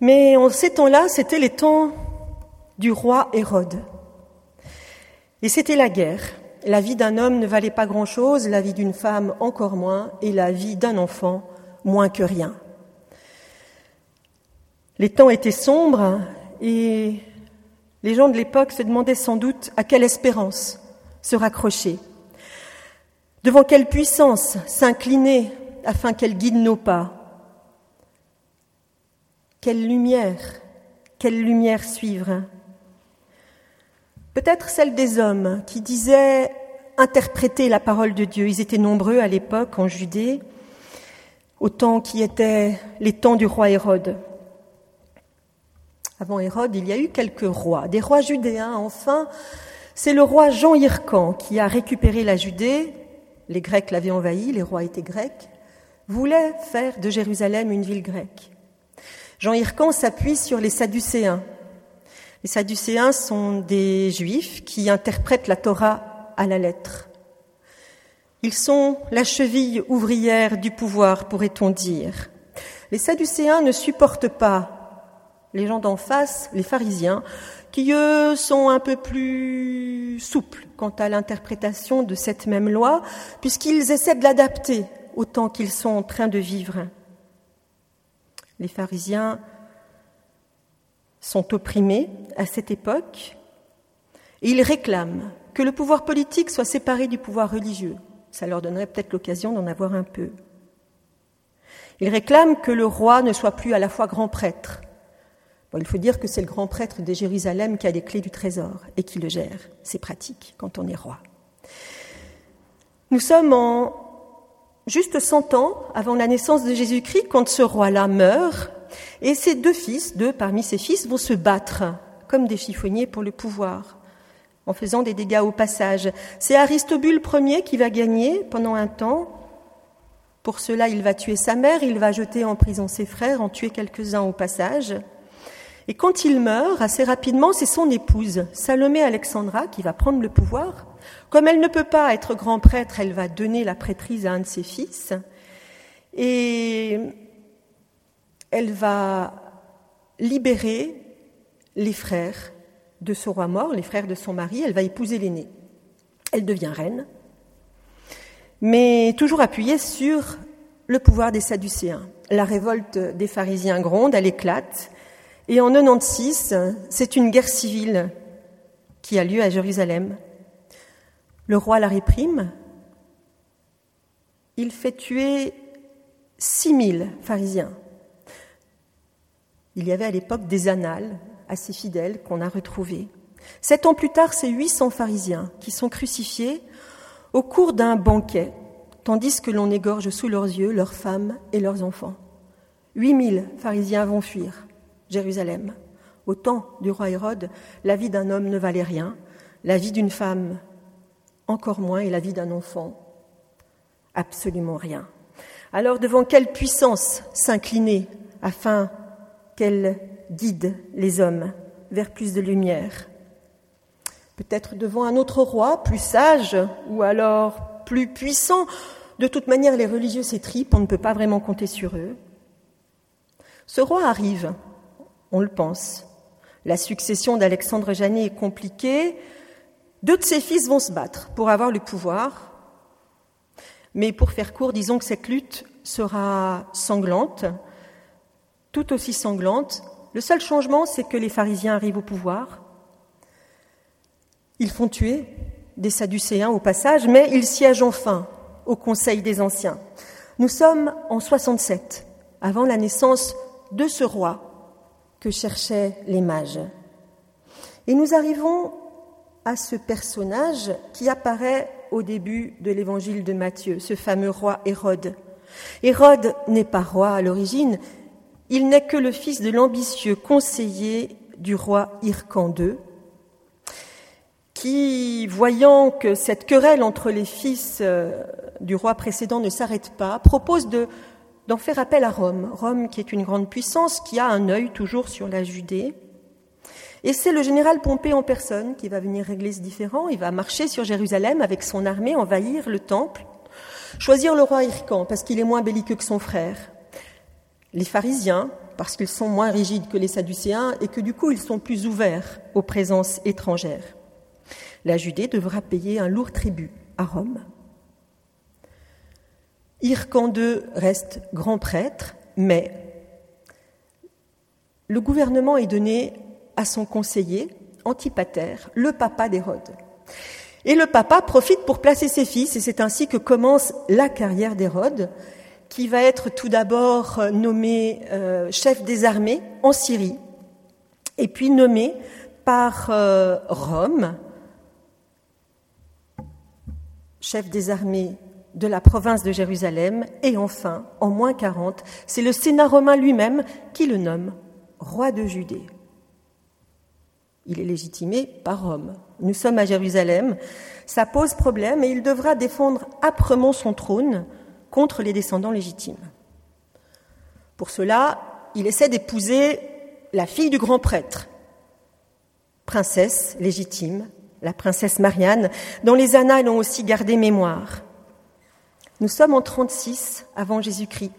Mais en ces temps-là, c'était les temps du roi Hérode. Et c'était la guerre. La vie d'un homme ne valait pas grand-chose, la vie d'une femme encore moins, et la vie d'un enfant moins que rien. Les temps étaient sombres et les gens de l'époque se demandaient sans doute à quelle espérance se raccrocher, devant quelle puissance s'incliner afin qu'elle guide nos pas, quelle lumière, quelle lumière suivre. Peut-être celle des hommes qui disaient interpréter la parole de Dieu. Ils étaient nombreux à l'époque en Judée, au temps qui étaient les temps du roi Hérode. Avant Hérode, il y a eu quelques rois, des rois judéens. Enfin, c'est le roi Jean Hircan qui a récupéré la Judée. Les Grecs l'avaient envahi, les rois étaient grecs, voulait faire de Jérusalem une ville grecque. Jean Hircan s'appuie sur les Sadducéens. Les Sadducéens sont des Juifs qui interprètent la Torah à la lettre. Ils sont la cheville ouvrière du pouvoir, pourrait-on dire. Les Sadducéens ne supportent pas les gens d'en face, les pharisiens, qui eux sont un peu plus souples quant à l'interprétation de cette même loi, puisqu'ils essaient de l'adapter au temps qu'ils sont en train de vivre. Les pharisiens sont opprimés à cette époque et ils réclament que le pouvoir politique soit séparé du pouvoir religieux. Ça leur donnerait peut-être l'occasion d'en avoir un peu. Ils réclament que le roi ne soit plus à la fois grand prêtre il faut dire que c'est le grand prêtre de Jérusalem qui a les clés du trésor et qui le gère. C'est pratique quand on est roi. Nous sommes en juste 100 ans avant la naissance de Jésus-Christ quand ce roi-là meurt et ses deux fils, deux parmi ses fils, vont se battre comme des chiffonniers pour le pouvoir en faisant des dégâts au passage. C'est Aristobule Ier qui va gagner pendant un temps. Pour cela, il va tuer sa mère, il va jeter en prison ses frères, en tuer quelques-uns au passage. Et quand il meurt, assez rapidement, c'est son épouse, Salomé Alexandra, qui va prendre le pouvoir. Comme elle ne peut pas être grand prêtre, elle va donner la prêtrise à un de ses fils. Et elle va libérer les frères de ce roi mort, les frères de son mari. Elle va épouser l'aîné. Elle devient reine, mais toujours appuyée sur le pouvoir des Sadducéens. La révolte des pharisiens gronde, elle éclate. Et en 96, c'est une guerre civile qui a lieu à Jérusalem. Le roi la réprime. Il fait tuer 6000 pharisiens. Il y avait à l'époque des annales assez fidèles qu'on a retrouvées. Sept ans plus tard, c'est 800 pharisiens qui sont crucifiés au cours d'un banquet, tandis que l'on égorge sous leurs yeux leurs femmes et leurs enfants. 8000 pharisiens vont fuir. Jérusalem. Au temps du roi Hérode, la vie d'un homme ne valait rien, la vie d'une femme encore moins et la vie d'un enfant absolument rien. Alors devant quelle puissance s'incliner afin qu'elle guide les hommes vers plus de lumière? Peut-être devant un autre roi, plus sage, ou alors plus puissant. De toute manière, les religieux s'étripent, on ne peut pas vraiment compter sur eux. Ce roi arrive on le pense. La succession d'Alexandre Janet est compliquée. Deux de ses fils vont se battre pour avoir le pouvoir. Mais pour faire court, disons que cette lutte sera sanglante, tout aussi sanglante. Le seul changement, c'est que les pharisiens arrivent au pouvoir. Ils font tuer des Sadducéens au passage, mais ils siègent enfin au Conseil des Anciens. Nous sommes en 67, avant la naissance de ce roi que cherchaient les mages. Et nous arrivons à ce personnage qui apparaît au début de l'évangile de Matthieu, ce fameux roi Hérode. Hérode n'est pas roi à l'origine, il n'est que le fils de l'ambitieux conseiller du roi Hircan II, qui, voyant que cette querelle entre les fils euh, du roi précédent ne s'arrête pas, propose de d'en faire appel à Rome. Rome qui est une grande puissance, qui a un œil toujours sur la Judée. Et c'est le général Pompée en personne qui va venir régler ce différend. Il va marcher sur Jérusalem avec son armée, envahir le temple, choisir le roi Hircan parce qu'il est moins belliqueux que son frère. Les pharisiens parce qu'ils sont moins rigides que les Sadducéens et que du coup ils sont plus ouverts aux présences étrangères. La Judée devra payer un lourd tribut à Rome. Hircan II reste grand prêtre, mais le gouvernement est donné à son conseiller, Antipater, le papa d'Hérode. Et le papa profite pour placer ses fils, et c'est ainsi que commence la carrière d'Hérode, qui va être tout d'abord nommé euh, chef des armées en Syrie, et puis nommé par euh, Rome, chef des armées de la province de Jérusalem, et enfin, en moins 40, c'est le Sénat romain lui-même qui le nomme roi de Judée. Il est légitimé par Rome. Nous sommes à Jérusalem. Ça pose problème et il devra défendre âprement son trône contre les descendants légitimes. Pour cela, il essaie d'épouser la fille du grand prêtre, princesse légitime, la princesse Marianne, dont les annales ont aussi gardé mémoire. Nous sommes en 36 avant Jésus-Christ.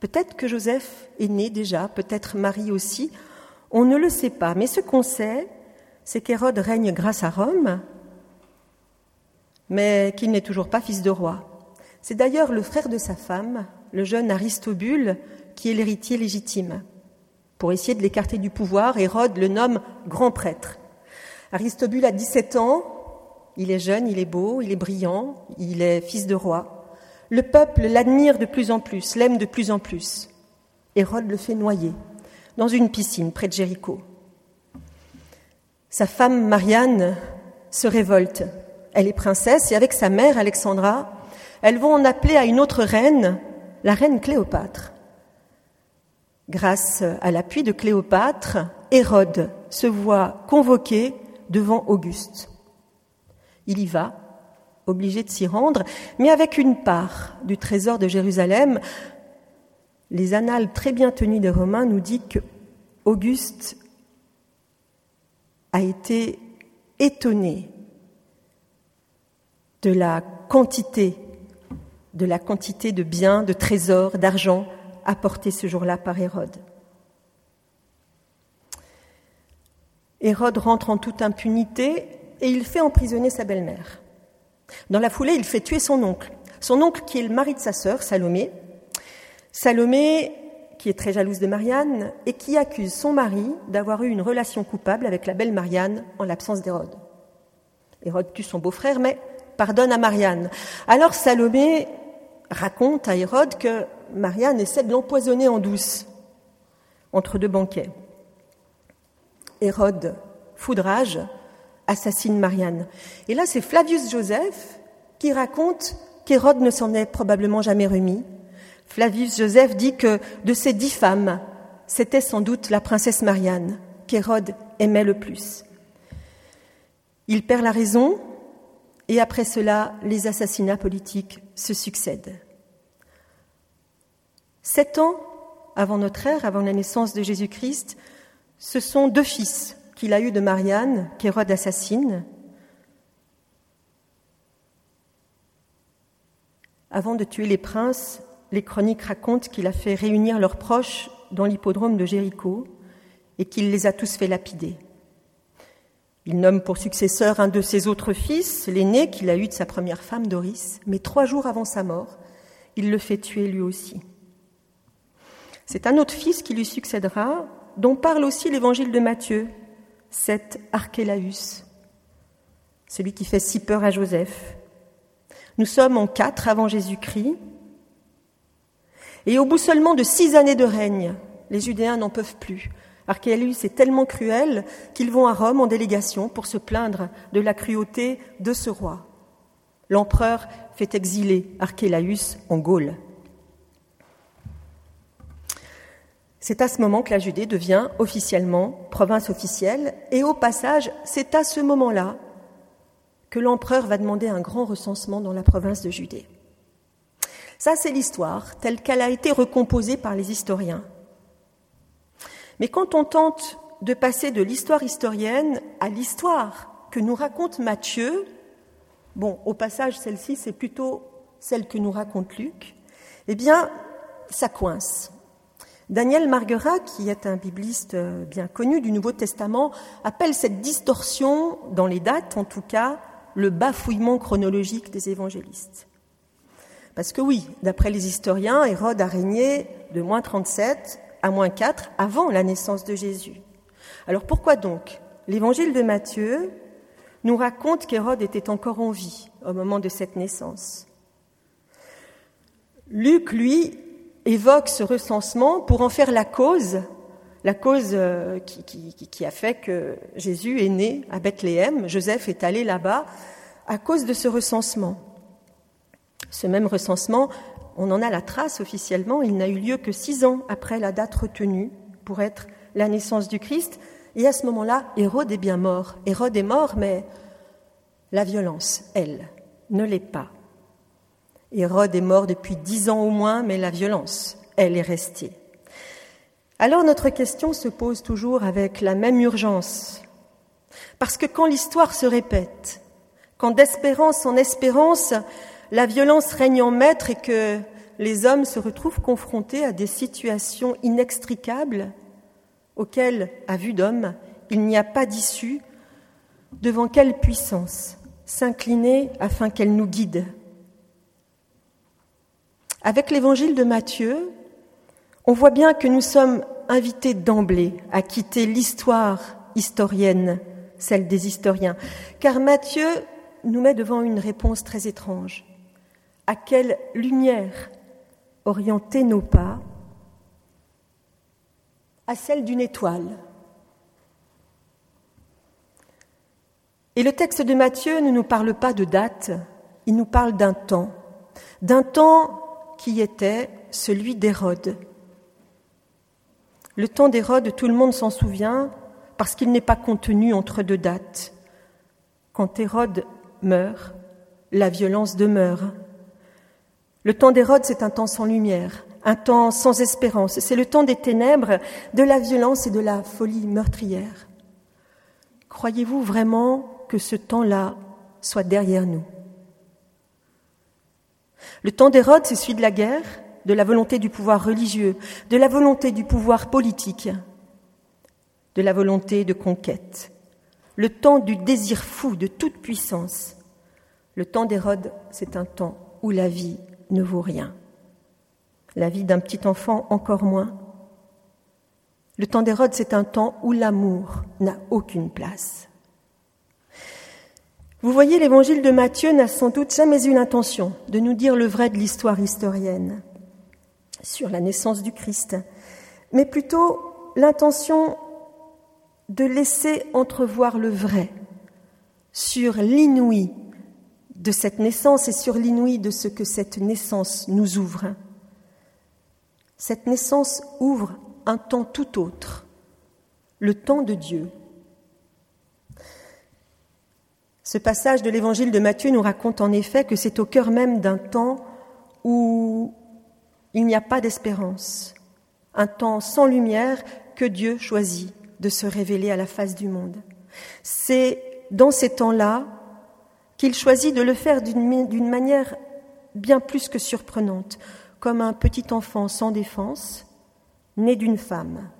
Peut-être que Joseph est né déjà, peut-être Marie aussi. On ne le sait pas, mais ce qu'on sait, c'est qu'Hérode règne grâce à Rome, mais qu'il n'est toujours pas fils de roi. C'est d'ailleurs le frère de sa femme, le jeune Aristobule, qui est l'héritier légitime. Pour essayer de l'écarter du pouvoir, Hérode le nomme grand prêtre. Aristobule a 17 ans, il est jeune, il est beau, il est brillant, il est fils de roi. Le peuple l'admire de plus en plus, l'aime de plus en plus. Hérode le fait noyer dans une piscine près de Jéricho. Sa femme Marianne se révolte. Elle est princesse et avec sa mère Alexandra, elles vont en appeler à une autre reine, la reine Cléopâtre. Grâce à l'appui de Cléopâtre, Hérode se voit convoqué devant Auguste. Il y va, obligé de s'y rendre, mais avec une part du trésor de Jérusalem. Les annales très bien tenues des Romains nous disent que Auguste a été étonné de la quantité, de biens, de trésors, d'argent apportés ce jour-là par Hérode. Hérode rentre en toute impunité et il fait emprisonner sa belle-mère. Dans la foulée, il fait tuer son oncle. Son oncle qui est le mari de sa sœur, Salomé. Salomé qui est très jalouse de Marianne et qui accuse son mari d'avoir eu une relation coupable avec la belle Marianne en l'absence d'Hérode. Hérode tue son beau-frère, mais pardonne à Marianne. Alors Salomé raconte à Hérode que Marianne essaie de l'empoisonner en douce entre deux banquets. Hérode, foudrage, assassine Marianne. Et là, c'est Flavius Joseph qui raconte qu'Hérode ne s'en est probablement jamais remis Flavius Joseph dit que de ces dix femmes, c'était sans doute la princesse Marianne qu'Hérode aimait le plus. Il perd la raison et après cela, les assassinats politiques se succèdent. Sept ans avant notre ère, avant la naissance de Jésus-Christ, ce sont deux fils qu'il a eus de Marianne qu'Hérode assassine. Avant de tuer les princes, les chroniques racontent qu'il a fait réunir leurs proches dans l'hippodrome de Jéricho et qu'il les a tous fait lapider. Il nomme pour successeur un de ses autres fils, l'aîné qu'il a eu de sa première femme, Doris, mais trois jours avant sa mort, il le fait tuer lui aussi. C'est un autre fils qui lui succédera, dont parle aussi l'évangile de Matthieu, cet Archélaüs, celui qui fait si peur à Joseph. Nous sommes en quatre avant Jésus-Christ, et au bout seulement de six années de règne, les Judéens n'en peuvent plus. Archélaüs est tellement cruel qu'ils vont à Rome en délégation pour se plaindre de la cruauté de ce roi. L'empereur fait exiler Archélaüs en Gaule. C'est à ce moment que la Judée devient officiellement province officielle, et au passage, c'est à ce moment-là que l'empereur va demander un grand recensement dans la province de Judée. Ça, c'est l'histoire telle qu'elle a été recomposée par les historiens. Mais quand on tente de passer de l'histoire historienne à l'histoire que nous raconte Matthieu, bon, au passage, celle-ci, c'est plutôt celle que nous raconte Luc, eh bien, ça coince. Daniel Marguerat, qui est un bibliste euh, bien connu du Nouveau Testament, appelle cette distorsion, dans les dates en tout cas, le bafouillement chronologique des évangélistes. Parce que oui, d'après les historiens, Hérode a régné de moins 37 à moins 4 avant la naissance de Jésus. Alors pourquoi donc l'évangile de Matthieu nous raconte qu'Hérode était encore en vie au moment de cette naissance? Luc, lui, évoque ce recensement pour en faire la cause, la cause euh, qui, a fait que Jésus est né à Bethléem, Joseph est allé là-bas à cause de ce recensement. Ce même recensement, on en a la trace officiellement, il n'a eu lieu que six ans après la date retenue pour être la naissance du Christ. Et à ce moment-là, Hérode est bien mort. Hérode est mort, mais la violence, elle, ne l'est pas. Hérode est mort depuis dix ans au moins, mais la violence, elle est restée. Alors notre question se pose toujours avec la même urgence. Parce que quand l'histoire se répète, quand d'espérance en espérance, la violence règne en maître et que les hommes se retrouvent confrontés à des situations inextricables auxquelles, à vue d'homme, il n'y a pas d'issue, devant quelle puissance s'incliner afin qu'elle nous guide avec l'évangile de Matthieu, on voit bien que nous sommes invités d'emblée à quitter l'histoire historienne, celle des historiens, car Matthieu nous met devant une réponse très étrange. À quelle lumière orienter nos pas? À celle d'une étoile. Et le texte de Matthieu ne nous parle pas de date, il nous parle d'un temps, d'un temps qui était celui d'Hérode. Le temps d'Hérode, tout le monde s'en souvient parce qu'il n'est pas contenu entre deux dates. Quand Hérode meurt, la violence demeure. Le temps d'Hérode, c'est un temps sans lumière, un temps sans espérance. C'est le temps des ténèbres, de la violence et de la folie meurtrière. Croyez-vous vraiment que ce temps-là soit derrière nous? Le temps d'Hérode, c'est celui de la guerre, de la volonté du pouvoir religieux, de la volonté du pouvoir politique, de la volonté de conquête. Le temps du désir fou de toute puissance. Le temps d'Hérode, c'est un temps où la vie ne vaut rien. La vie d'un petit enfant encore moins. Le temps d'Hérode, c'est un temps où l'amour n'a aucune place. Vous voyez, l'évangile de Matthieu n'a sans doute jamais eu l'intention de nous dire le vrai de l'histoire historienne sur la naissance du Christ, mais plutôt l'intention de laisser entrevoir le vrai sur l'inouï de cette naissance et sur l'inouï de ce que cette naissance nous ouvre. Cette naissance ouvre un temps tout autre, le temps de Dieu, ce passage de l'évangile de Matthieu nous raconte en effet que c'est au cœur même d'un temps où il n'y a pas d'espérance, un temps sans lumière que Dieu choisit de se révéler à la face du monde. C'est dans ces temps-là qu'il choisit de le faire d'une manière bien plus que surprenante, comme un petit enfant sans défense, né d'une femme.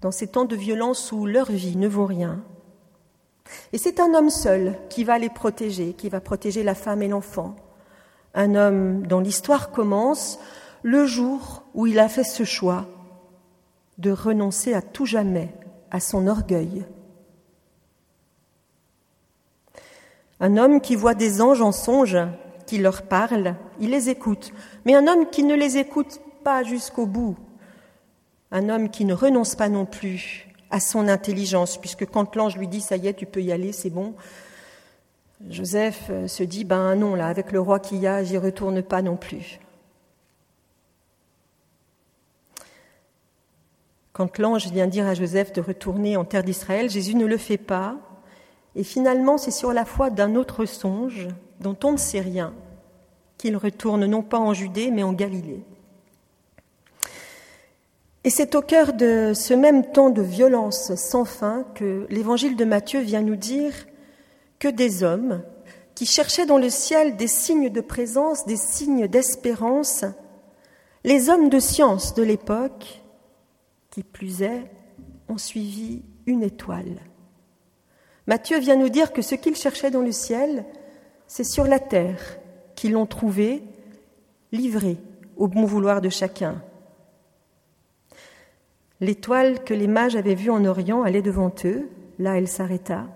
Dans ces temps de violence où leur vie ne vaut rien, et c'est un homme seul qui va les protéger, qui va protéger la femme et l'enfant. Un homme dont l'histoire commence le jour où il a fait ce choix de renoncer à tout jamais à son orgueil. Un homme qui voit des anges en songe, qui leur parlent, il les écoute, mais un homme qui ne les écoute pas jusqu'au bout, un homme qui ne renonce pas non plus à son intelligence, puisque quand l'ange lui dit ça y est, tu peux y aller, c'est bon, Joseph euh, se dit ben non, là, avec le roi qu'il y a, j'y retourne pas non plus. Quand l'ange vient dire à Joseph de retourner en terre d'Israël, Jésus ne le fait pas. Et finalement, c'est sur la foi d'un autre songe, dont on ne sait rien, qu'il retourne non pas en Judée, mais en Galilée. Et c'est au cœur de ce même temps de violence sans fin que l'évangile de Matthieu vient nous dire que des hommes qui cherchaient dans le ciel des signes de présence, des signes d'espérance, Les hommes de science de l'époque, qui plus est, ont suivi une étoile. Matthieu vient nous dire que ce qu'ils cherchaient dans le ciel, c'est sur la terre qu'ils l'ont trouvé, livré au bon vouloir de chacun. L'étoile que les mages avaient vue en Orient allait devant eux, là elle s'arrêta.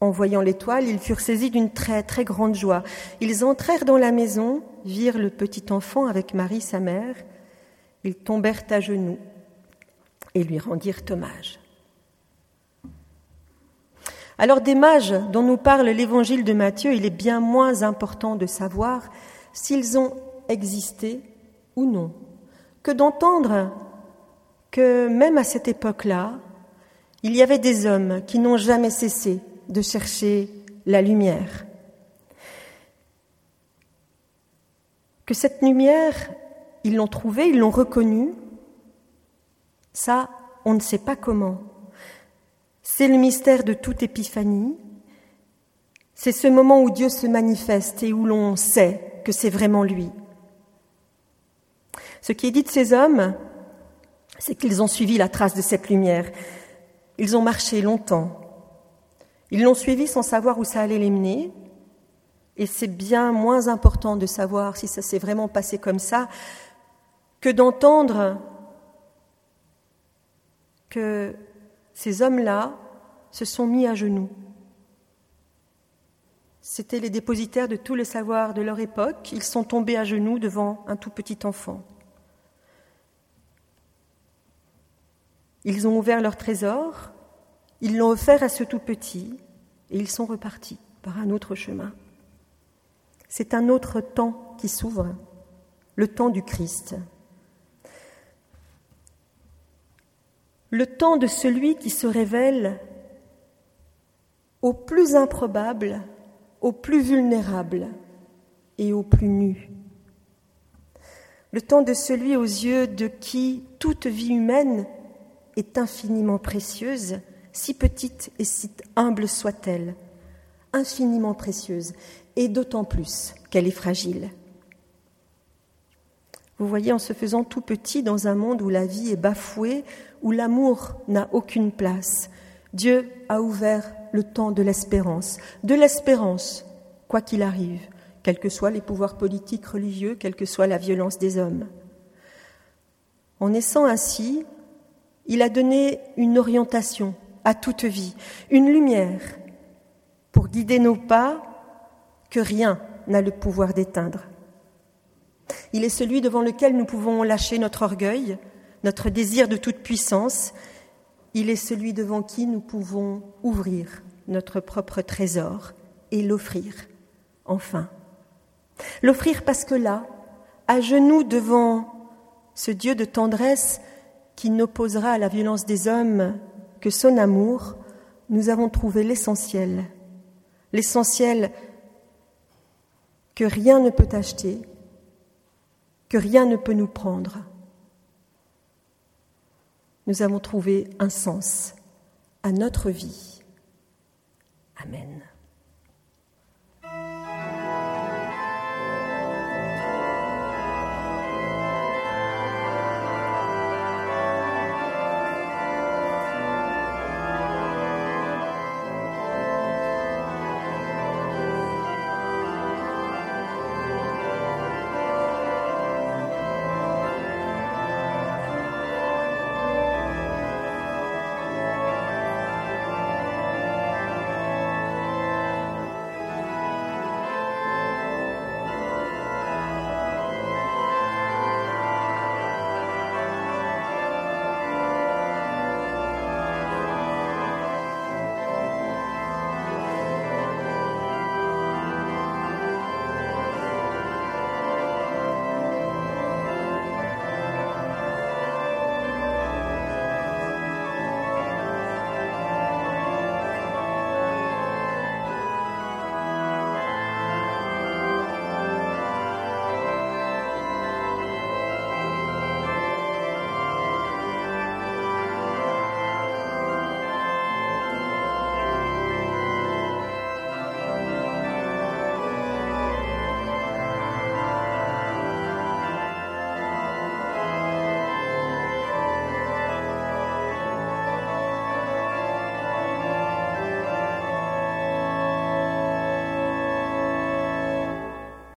En voyant l'étoile, ils furent saisis d'une très très grande joie. Ils entrèrent dans la maison, virent le petit enfant avec Marie sa mère, ils tombèrent à genoux et lui rendirent hommage. Alors des mages dont nous parle l'évangile de Matthieu, il est bien moins important de savoir s'ils ont existé ou non, que d'entendre que même à cette époque-là, il y avait des hommes qui n'ont jamais cessé de chercher la lumière. Que cette lumière, ils l'ont trouvée, ils l'ont reconnue, ça, on ne sait pas comment. C'est le mystère de toute épiphanie. C'est ce moment où Dieu se manifeste et où l'on sait que c'est vraiment lui. Ce qui est dit de ces hommes, c'est qu'ils ont suivi la trace de cette lumière. Ils ont marché longtemps. Ils l'ont suivi sans savoir où ça allait les mener. Et c'est bien moins important de savoir si ça s'est vraiment passé comme ça que d'entendre que ces hommes-là se sont mis à genoux. C'étaient les dépositaires de tout le savoir de leur époque. Ils sont tombés à genoux devant un tout petit enfant. Ils ont ouvert leur trésor, ils l'ont offert à ce tout petit, et ils sont repartis par un autre chemin. C'est un autre temps qui s'ouvre, le temps du Christ. Le temps de celui qui se révèle au plus improbable, au plus vulnérable et au plus nu. Le temps de celui aux yeux de qui toute vie humaine est infiniment précieuse, si petite et si humble soit-elle, infiniment précieuse, et d'autant plus qu'elle est fragile. Vous voyez, en se faisant tout petit dans un monde où la vie est bafouée, où l'amour n'a aucune place, Dieu a ouvert le temps de l'espérance, de l'espérance, quoi qu'il arrive, quels que soient les pouvoirs politiques, religieux, quelle que soit la violence des hommes. En naissant ainsi, il a donné une orientation à toute vie, une lumière pour guider nos pas que rien n'a le pouvoir d'éteindre. Il est celui devant lequel nous pouvons lâcher notre orgueil, notre désir de toute puissance. Il est celui devant qui nous pouvons ouvrir notre propre trésor et l'offrir, enfin. L'offrir parce que là, à genoux devant ce Dieu de tendresse qui n'opposera à la violence des hommes que son amour, nous avons trouvé l'essentiel, l'essentiel que rien ne peut acheter, que rien ne peut nous prendre. Nous avons trouvé un sens à notre vie. Amen.